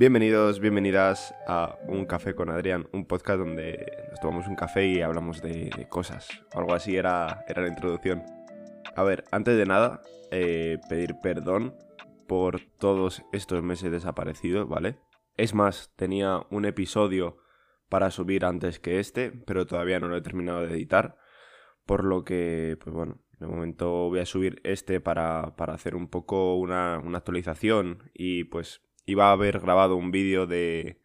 Bienvenidos, bienvenidas a Un Café con Adrián, un podcast donde nos tomamos un café y hablamos de, cosas. Algo así era, era la introducción. A ver, antes de nada, eh, pedir perdón por todos estos meses desaparecidos, ¿vale? Es más, tenía un episodio para subir antes que este, pero todavía no lo he terminado de editar. Por lo que, pues bueno, de momento voy a subir este para, para hacer un poco una, una actualización y pues iba a haber grabado un vídeo de,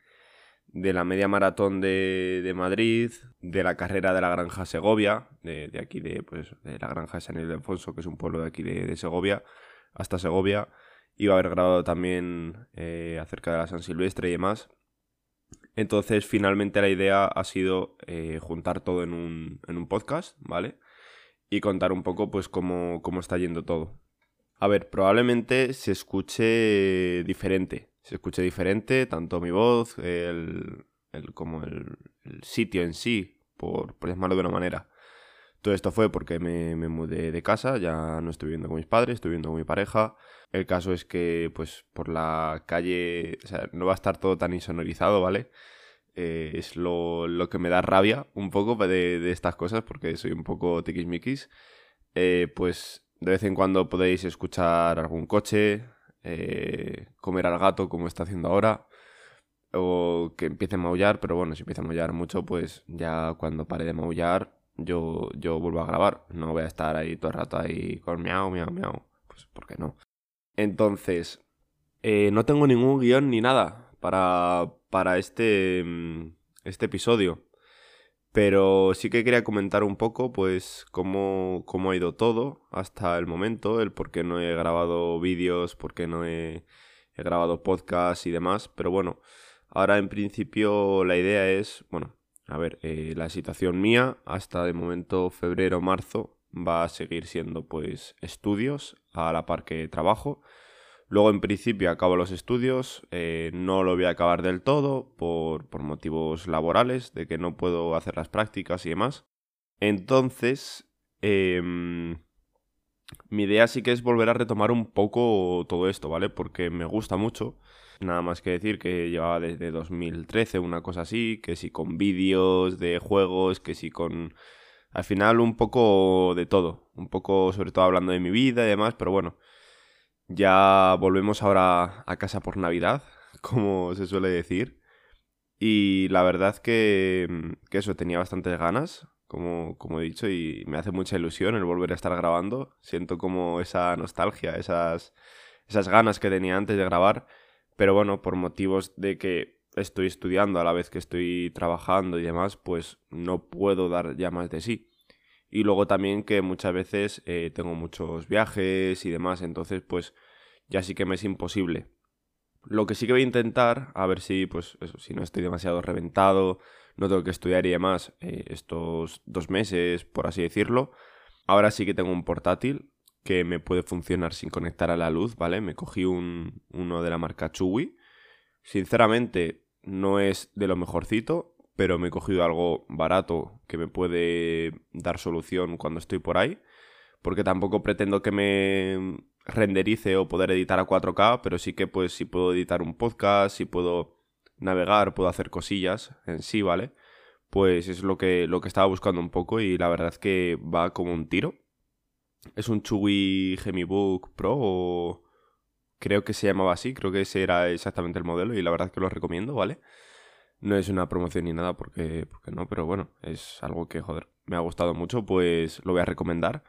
de la media maratón de, de, Madrid, de la carrera de la Granja Segovia, de, de, aquí de, pues, de la Granja de San Ildefonso, que es un pueblo de aquí de, Segovia, hasta Segovia. Iba a haber grabado también eh, acerca de la San Silvestre y demás. Entonces, finalmente la idea ha sido eh, juntar todo en un, en un podcast, ¿vale? Y contar un poco, pues, cómo, cómo está yendo todo. A ver, probablemente se escuche diferente. Se escuche diferente, tanto mi voz, el, el como el, sitio en sí, por, por llamarlo de una manera. Todo esto fue porque me, me, mudé de casa, ya no estoy viviendo con mis padres, estoy viviendo con mi pareja. El caso es que, pues, por la calle, o sea, no va a estar todo tan insonorizado, ¿vale? Eh, es lo, lo, que me da rabia un poco de, de, estas cosas, porque soy un poco tiquismiquis. Eh, pues de vez en cuando podéis escuchar algún coche, eh, comer al gato como está haciendo ahora, o que empiece a maullar, pero bueno, si empieza a maullar mucho, pues ya cuando pare de maullar, yo, yo vuelvo a grabar. No voy a estar ahí todo el rato ahí con miau, miau, miau. Pues, ¿por qué no? Entonces, eh, no tengo ningún guion ni nada para, para este, mm, este episodio. Pero sí que quería comentar un poco, pues, cómo, cómo ha ido todo hasta el momento, el por qué no he grabado vídeos, por qué no he, grabado podcasts y demás. Pero bueno, ahora en principio la idea es, bueno, a ver, eh, la situación mía hasta de momento febrero-marzo va a seguir siendo, pues, estudios a la par que trabajo. Luego, en principio, acabo los estudios. Eh, no lo voy a acabar del todo por, por, motivos laborales, de que no puedo hacer las prácticas y demás. Entonces, eh, mi idea sí que es volver a retomar un poco todo esto, ¿vale? Porque me gusta mucho. Nada más que decir que llevaba desde 2013 una cosa así, que si con vídeos de juegos, que si con... Al final un poco de todo. Un poco sobre todo hablando de mi vida y demás, pero bueno ya volvemos ahora a casa por Navidad, como se suele decir. Y la verdad que, que eso, tenía bastantes ganas, como, como, he dicho, y me hace mucha ilusión el volver a estar grabando. Siento como esa nostalgia, esas, esas ganas que tenía antes de grabar. Pero bueno, por motivos de que estoy estudiando a la vez que estoy trabajando y demás, pues no puedo dar ya más de sí. Y luego también que muchas veces eh, tengo muchos viajes y demás, entonces pues ya sí que me es imposible. Lo que sí que voy a intentar, a ver si pues si no estoy demasiado reventado, no tengo que estudiar y demás eh, estos dos meses, por así decirlo. Ahora sí que tengo un portátil que me puede funcionar sin conectar a la luz, ¿vale? Me cogí un, uno de la marca Chewy. Sinceramente, no es de lo mejorcito, pero me he cogido algo barato que me puede dar solución cuando estoy por ahí, porque tampoco pretendo que me renderice o poder editar a 4K, pero sí que pues si puedo editar un podcast, si puedo navegar, puedo hacer cosillas en sí, ¿vale? Pues es lo que, lo que estaba buscando un poco y la verdad es que va como un tiro. Es un Chewy Gemibook Pro o creo que se llamaba así, creo que ese era exactamente el modelo y la verdad es que lo recomiendo, ¿vale? No es una promoción ni nada porque, porque no, pero bueno, es algo que, joder, me ha gustado mucho, pues lo voy a recomendar.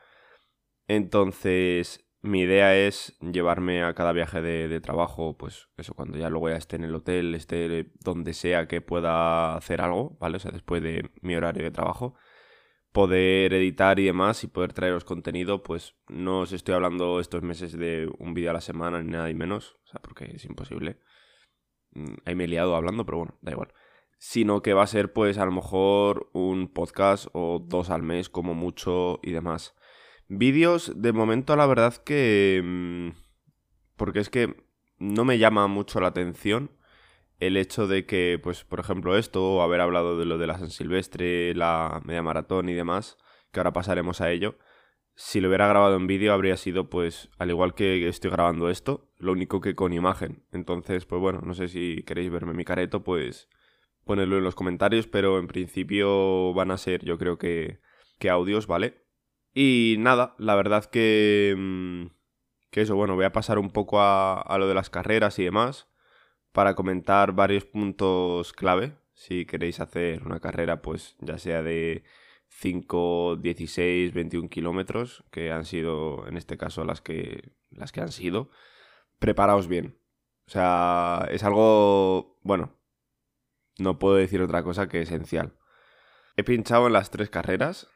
Entonces, mi idea es llevarme a cada viaje de, de, trabajo, pues eso, cuando ya luego ya esté en el hotel, esté donde sea que pueda hacer algo, ¿vale? O sea, después de mi horario de trabajo, poder editar y demás y poder traeros contenido, pues no os estoy hablando estos meses de un vídeo a la semana ni nada y menos, o sea, porque es imposible. Ahí me he liado hablando, pero bueno, da igual. Sino que va a ser, pues, a lo mejor un podcast o dos al mes, como mucho y demás. Vídeos, de momento, la verdad que. Mm, porque es que no me llama mucho la atención el hecho de que, pues, por ejemplo, esto, haber hablado de lo de la San Silvestre, la media maratón y demás, que ahora pasaremos a ello. Si lo hubiera grabado en vídeo habría sido pues al igual que estoy grabando esto, lo único que con imagen. Entonces, pues bueno, no sé si queréis verme mi careto, pues ponedlo en los comentarios, pero en principio van a ser yo creo que, que audios, ¿vale? Y nada, la verdad que... Mm, que eso, bueno, voy a pasar un poco a, a lo de las carreras y demás para comentar varios puntos clave. Si queréis hacer una carrera, pues ya sea de 5, 16, 21 kilómetros, que han sido en este caso las que, las que han sido, preparaos bien. O sea, es algo, bueno, no puedo decir otra cosa que esencial. He pinchado en las tres carreras.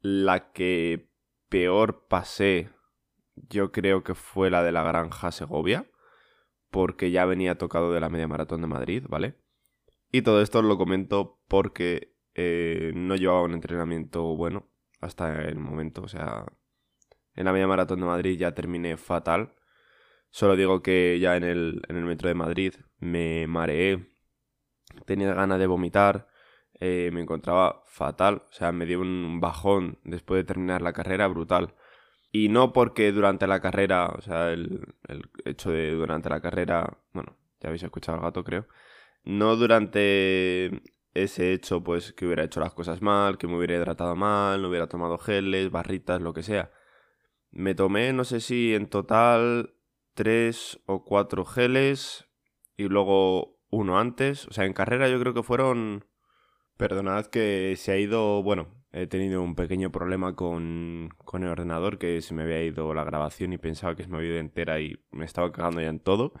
La que peor pasé, yo creo que fue la de la Granja Segovia, porque ya venía tocado de la media maratón de Madrid, ¿vale? Y todo esto lo comento porque eh, no llevaba un entrenamiento bueno hasta el momento. O sea, en la media maratón de Madrid ya terminé fatal. Solo digo que ya en el, en el metro de Madrid me mareé, tenía ganas de vomitar, eh, me encontraba fatal. O sea, me dio un bajón después de terminar la carrera brutal. Y no porque durante la carrera, o sea, el, el hecho de durante la carrera, bueno, ya habéis escuchado al gato creo, no durante ese hecho, pues que hubiera hecho las cosas mal, que me hubiera hidratado mal, no hubiera tomado geles, barritas, lo que sea. Me tomé, no sé si en total tres o cuatro geles y luego uno antes. O sea, en carrera yo creo que fueron... Perdonad que se ha ido... Bueno, he tenido un pequeño problema con, con el ordenador, que se me había ido la grabación y pensaba que se me había ido entera y me estaba cagando ya en todo.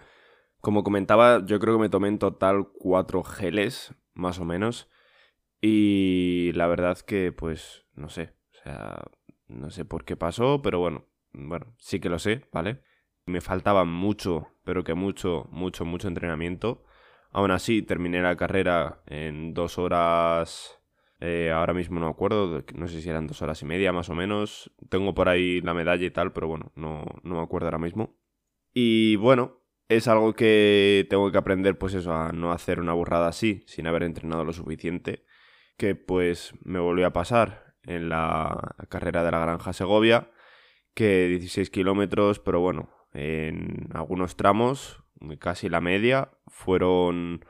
Como comentaba, yo creo que me tomé en total cuatro geles más o menos. Y la verdad que, pues, no sé. O sea, no sé por qué pasó, pero bueno, bueno, sí que lo sé, ¿vale? Me faltaba mucho, pero que mucho, mucho, mucho entrenamiento. Aún así, terminé la carrera en dos horas. Eh, ahora mismo no acuerdo, no sé si eran dos horas y media más o menos. Tengo por ahí la medalla y tal, pero bueno, no, no me acuerdo ahora mismo. Y bueno, es algo que tengo que aprender, pues eso, a no hacer una burrada así, sin haber entrenado lo suficiente, que pues me volvió a pasar en la carrera de la Granja Segovia, que 16 kilómetros, pero bueno, en algunos tramos, casi la media, fueron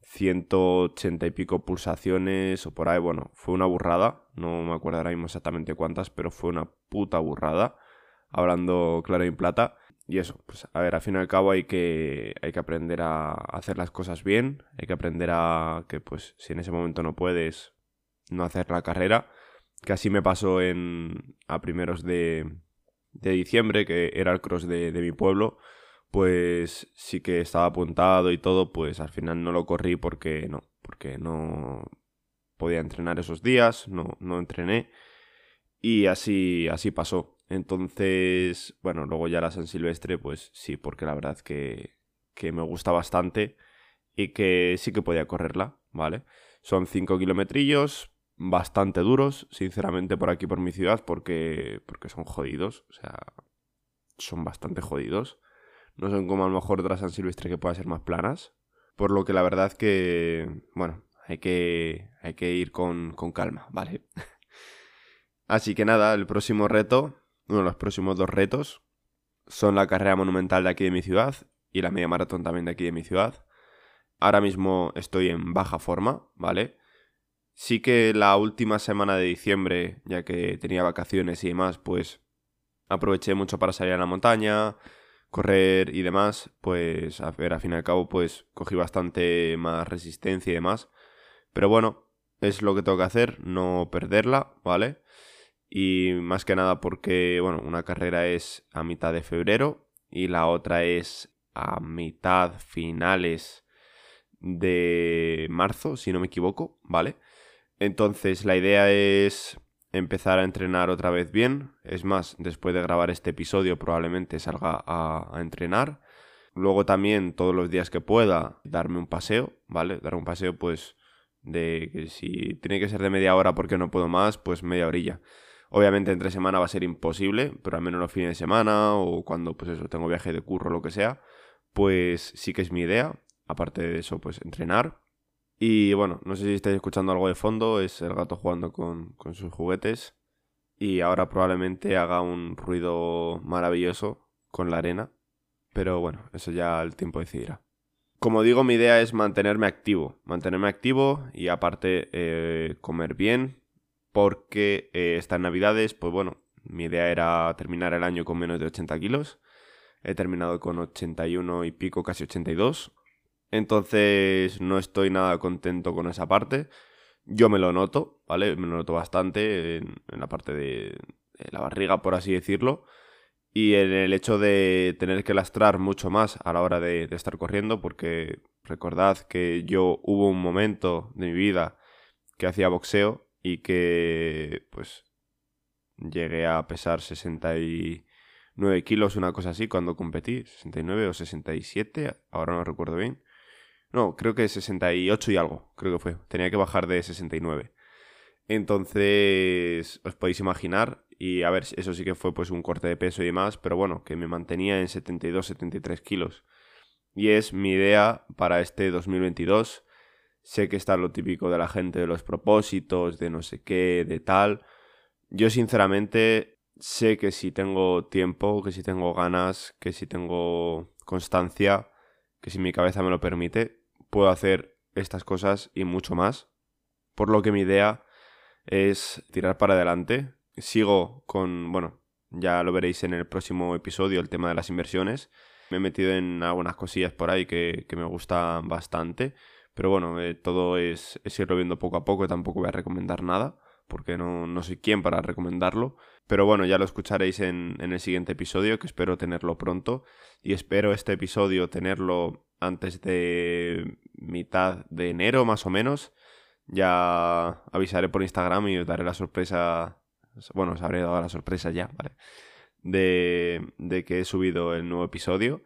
180 y pico pulsaciones o por ahí, bueno, fue una burrada, no me acuerdo ahora mismo exactamente cuántas, pero fue una puta burrada, hablando claro y en plata. Y eso, pues a ver, al fin y al cabo hay que, hay que aprender a hacer las cosas bien, hay que aprender a que pues si en ese momento no puedes, no hacer la carrera, que así me pasó en, a primeros de, de diciembre, que era el cross de, de mi pueblo, pues sí que estaba apuntado y todo, pues al final no lo corrí porque no, porque no podía entrenar esos días, no, no entrené y así, así pasó. Entonces, bueno, luego ya la San Silvestre, pues sí, porque la verdad que, que me gusta bastante y que sí que podía correrla, ¿vale? Son 5 kilometrillos, bastante duros, sinceramente, por aquí, por mi ciudad, porque, porque son jodidos, o sea, son bastante jodidos. No son como a lo mejor otra San Silvestre que pueda ser más planas, por lo que la verdad que, bueno, hay que, hay que ir con, con calma, ¿vale? Así que nada, el próximo reto uno de los próximos dos retos son la carrera monumental de aquí de mi ciudad y la media maratón también de aquí de mi ciudad. Ahora mismo estoy en baja forma, ¿vale? Sí que la última semana de diciembre, ya que tenía vacaciones y demás, pues aproveché mucho para salir a la montaña, correr y demás, pues a ver, al fin y al cabo, pues cogí bastante más resistencia y demás. Pero bueno, es lo que tengo que hacer, no perderla, ¿vale? Y más que nada porque, bueno, una carrera es a mitad de febrero y la otra es a mitad finales de marzo, si no me equivoco, ¿vale? Entonces la idea es empezar a entrenar otra vez bien. Es más, después de grabar este episodio probablemente salga a, a, entrenar. Luego también todos los días que pueda darme un paseo, ¿vale? Dar un paseo pues de que si tiene que ser de media hora porque no puedo más, pues media orilla. Obviamente entre semana va a ser imposible, pero al menos los fines de semana o cuando pues eso tengo viaje de curro o lo que sea, pues sí que es mi idea. Aparte de eso, pues entrenar. Y bueno, no sé si estáis escuchando algo de fondo, es el gato jugando con, con sus juguetes. y ahora probablemente haga un ruido maravilloso con la arena. Pero bueno, eso ya el tiempo decidirá. Como digo, mi idea es mantenerme activo. Mantenerme activo y aparte eh, comer bien. Porque eh, estas navidades, pues bueno, mi idea era terminar el año con menos de 80 kilos. He terminado con 81 y pico, casi 82. Entonces no estoy nada contento con esa parte. Yo me lo noto, ¿vale? Me lo noto bastante en, la parte de, la barriga, por así decirlo. Y en el hecho de tener que lastrar mucho más a la hora de, de estar corriendo, porque recordad que yo hubo un momento de mi vida que hacía boxeo y que pues llegué a pesar 69 kilos, una cosa así, cuando competí, 69 o 67, ahora no recuerdo bien. No, creo que 68 y algo, creo que fue. Tenía que bajar de 69. Entonces, os podéis imaginar, y a ver, eso sí que fue pues un corte de peso y demás, pero bueno, que me mantenía en 72-73 kilos. Y es mi idea para este 2022. Sé que está lo típico de la gente de los propósitos, de no sé qué, de tal. Yo sinceramente sé que si tengo tiempo, que si tengo ganas, que si tengo constancia, que si mi cabeza me lo permite, puedo hacer estas cosas y mucho más. Por lo que mi idea es tirar para adelante. Sigo con, bueno, ya lo veréis en el próximo episodio, el tema de las inversiones. Me he metido en algunas cosillas por ahí que, me gustan bastante. Pero bueno, eh, todo es, es irlo viendo poco a poco, tampoco voy a recomendar nada porque no, no soy quien para recomendarlo. Pero bueno, ya lo escucharéis en, en el siguiente episodio, que espero tenerlo pronto. Y espero este episodio tenerlo antes de mitad de enero, más o menos. Ya avisaré por Instagram y os daré la sorpresa. Bueno, os habré dado la sorpresa ya, ¿vale? De, de que he subido el nuevo episodio.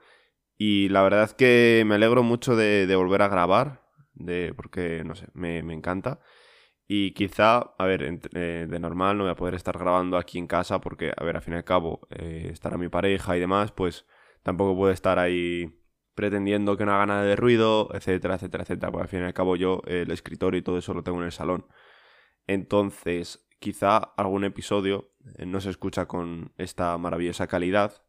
Y la verdad es que me alegro mucho de volver a grabar, porque, no sé, me, me encanta. Y quizá, a ver, eh, de normal no voy a poder estar grabando aquí en casa porque, a ver, al fin y al cabo, eh, estará mi pareja y demás, pues tampoco puedo estar ahí pretendiendo que no haga nada de ruido, etcétera, etcétera, etcétera. Porque al fin y al cabo yo el escritorio y todo eso lo tengo en el salón. Entonces, quizá algún episodio eh, no se escucha con esta maravillosa calidad,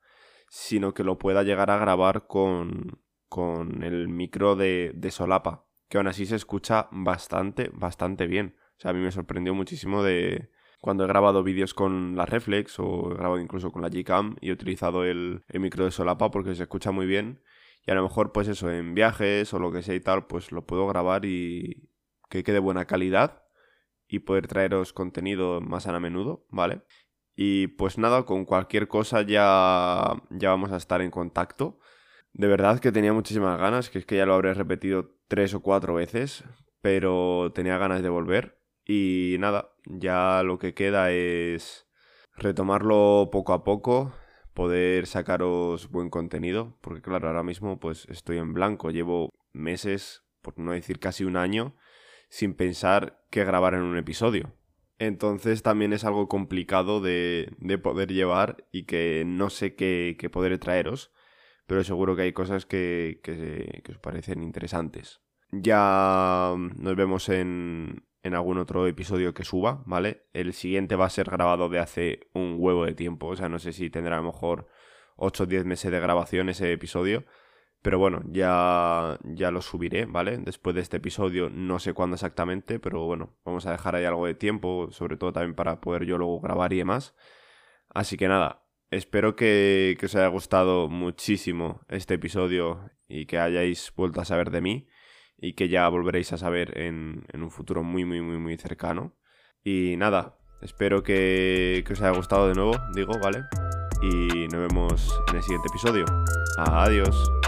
sino que lo pueda llegar a grabar con, con el micro de, de solapa, que aún así se escucha bastante, bastante bien. O sea, a mí me sorprendió muchísimo de cuando he grabado vídeos con la Reflex o he grabado incluso con la Gcam y he utilizado el, micro de solapa porque se escucha muy bien. Y a lo mejor, pues eso, en viajes o lo que sea y tal, pues lo puedo grabar y que quede buena calidad y poder traeros contenido más a menudo, ¿vale? Y pues nada, con cualquier cosa ya, ya vamos a estar en contacto. De verdad que tenía muchísimas ganas, que es que ya lo habré repetido tres o cuatro veces, pero tenía ganas de volver. Y nada, ya lo que queda es retomarlo poco a poco, poder sacaros buen contenido, porque claro, ahora mismo pues estoy en blanco, llevo meses, por no decir casi un año, sin pensar qué grabar en un episodio. Entonces también es algo complicado de, de poder llevar y que no sé qué, qué poder traeros, pero seguro que hay cosas que, que, que os parecen interesantes. Ya nos vemos en, en algún otro episodio que suba, ¿vale? El siguiente va a ser grabado de hace un huevo de tiempo, o sea, no sé si tendrá a lo mejor 8 o 10 meses de grabación ese episodio, pero bueno, ya, ya lo subiré, ¿vale? Después de este episodio, no sé cuándo exactamente, pero bueno, vamos a dejar ahí algo de tiempo, sobre todo también para poder yo luego grabar y demás. Así que nada, espero que, os haya gustado muchísimo este episodio y que hayáis vuelto a saber de mí y que ya volveréis a saber en, un futuro muy, muy, muy, muy cercano. Y nada, espero que, que os haya gustado de nuevo, digo, ¿vale? Y nos vemos en el siguiente episodio. Adiós.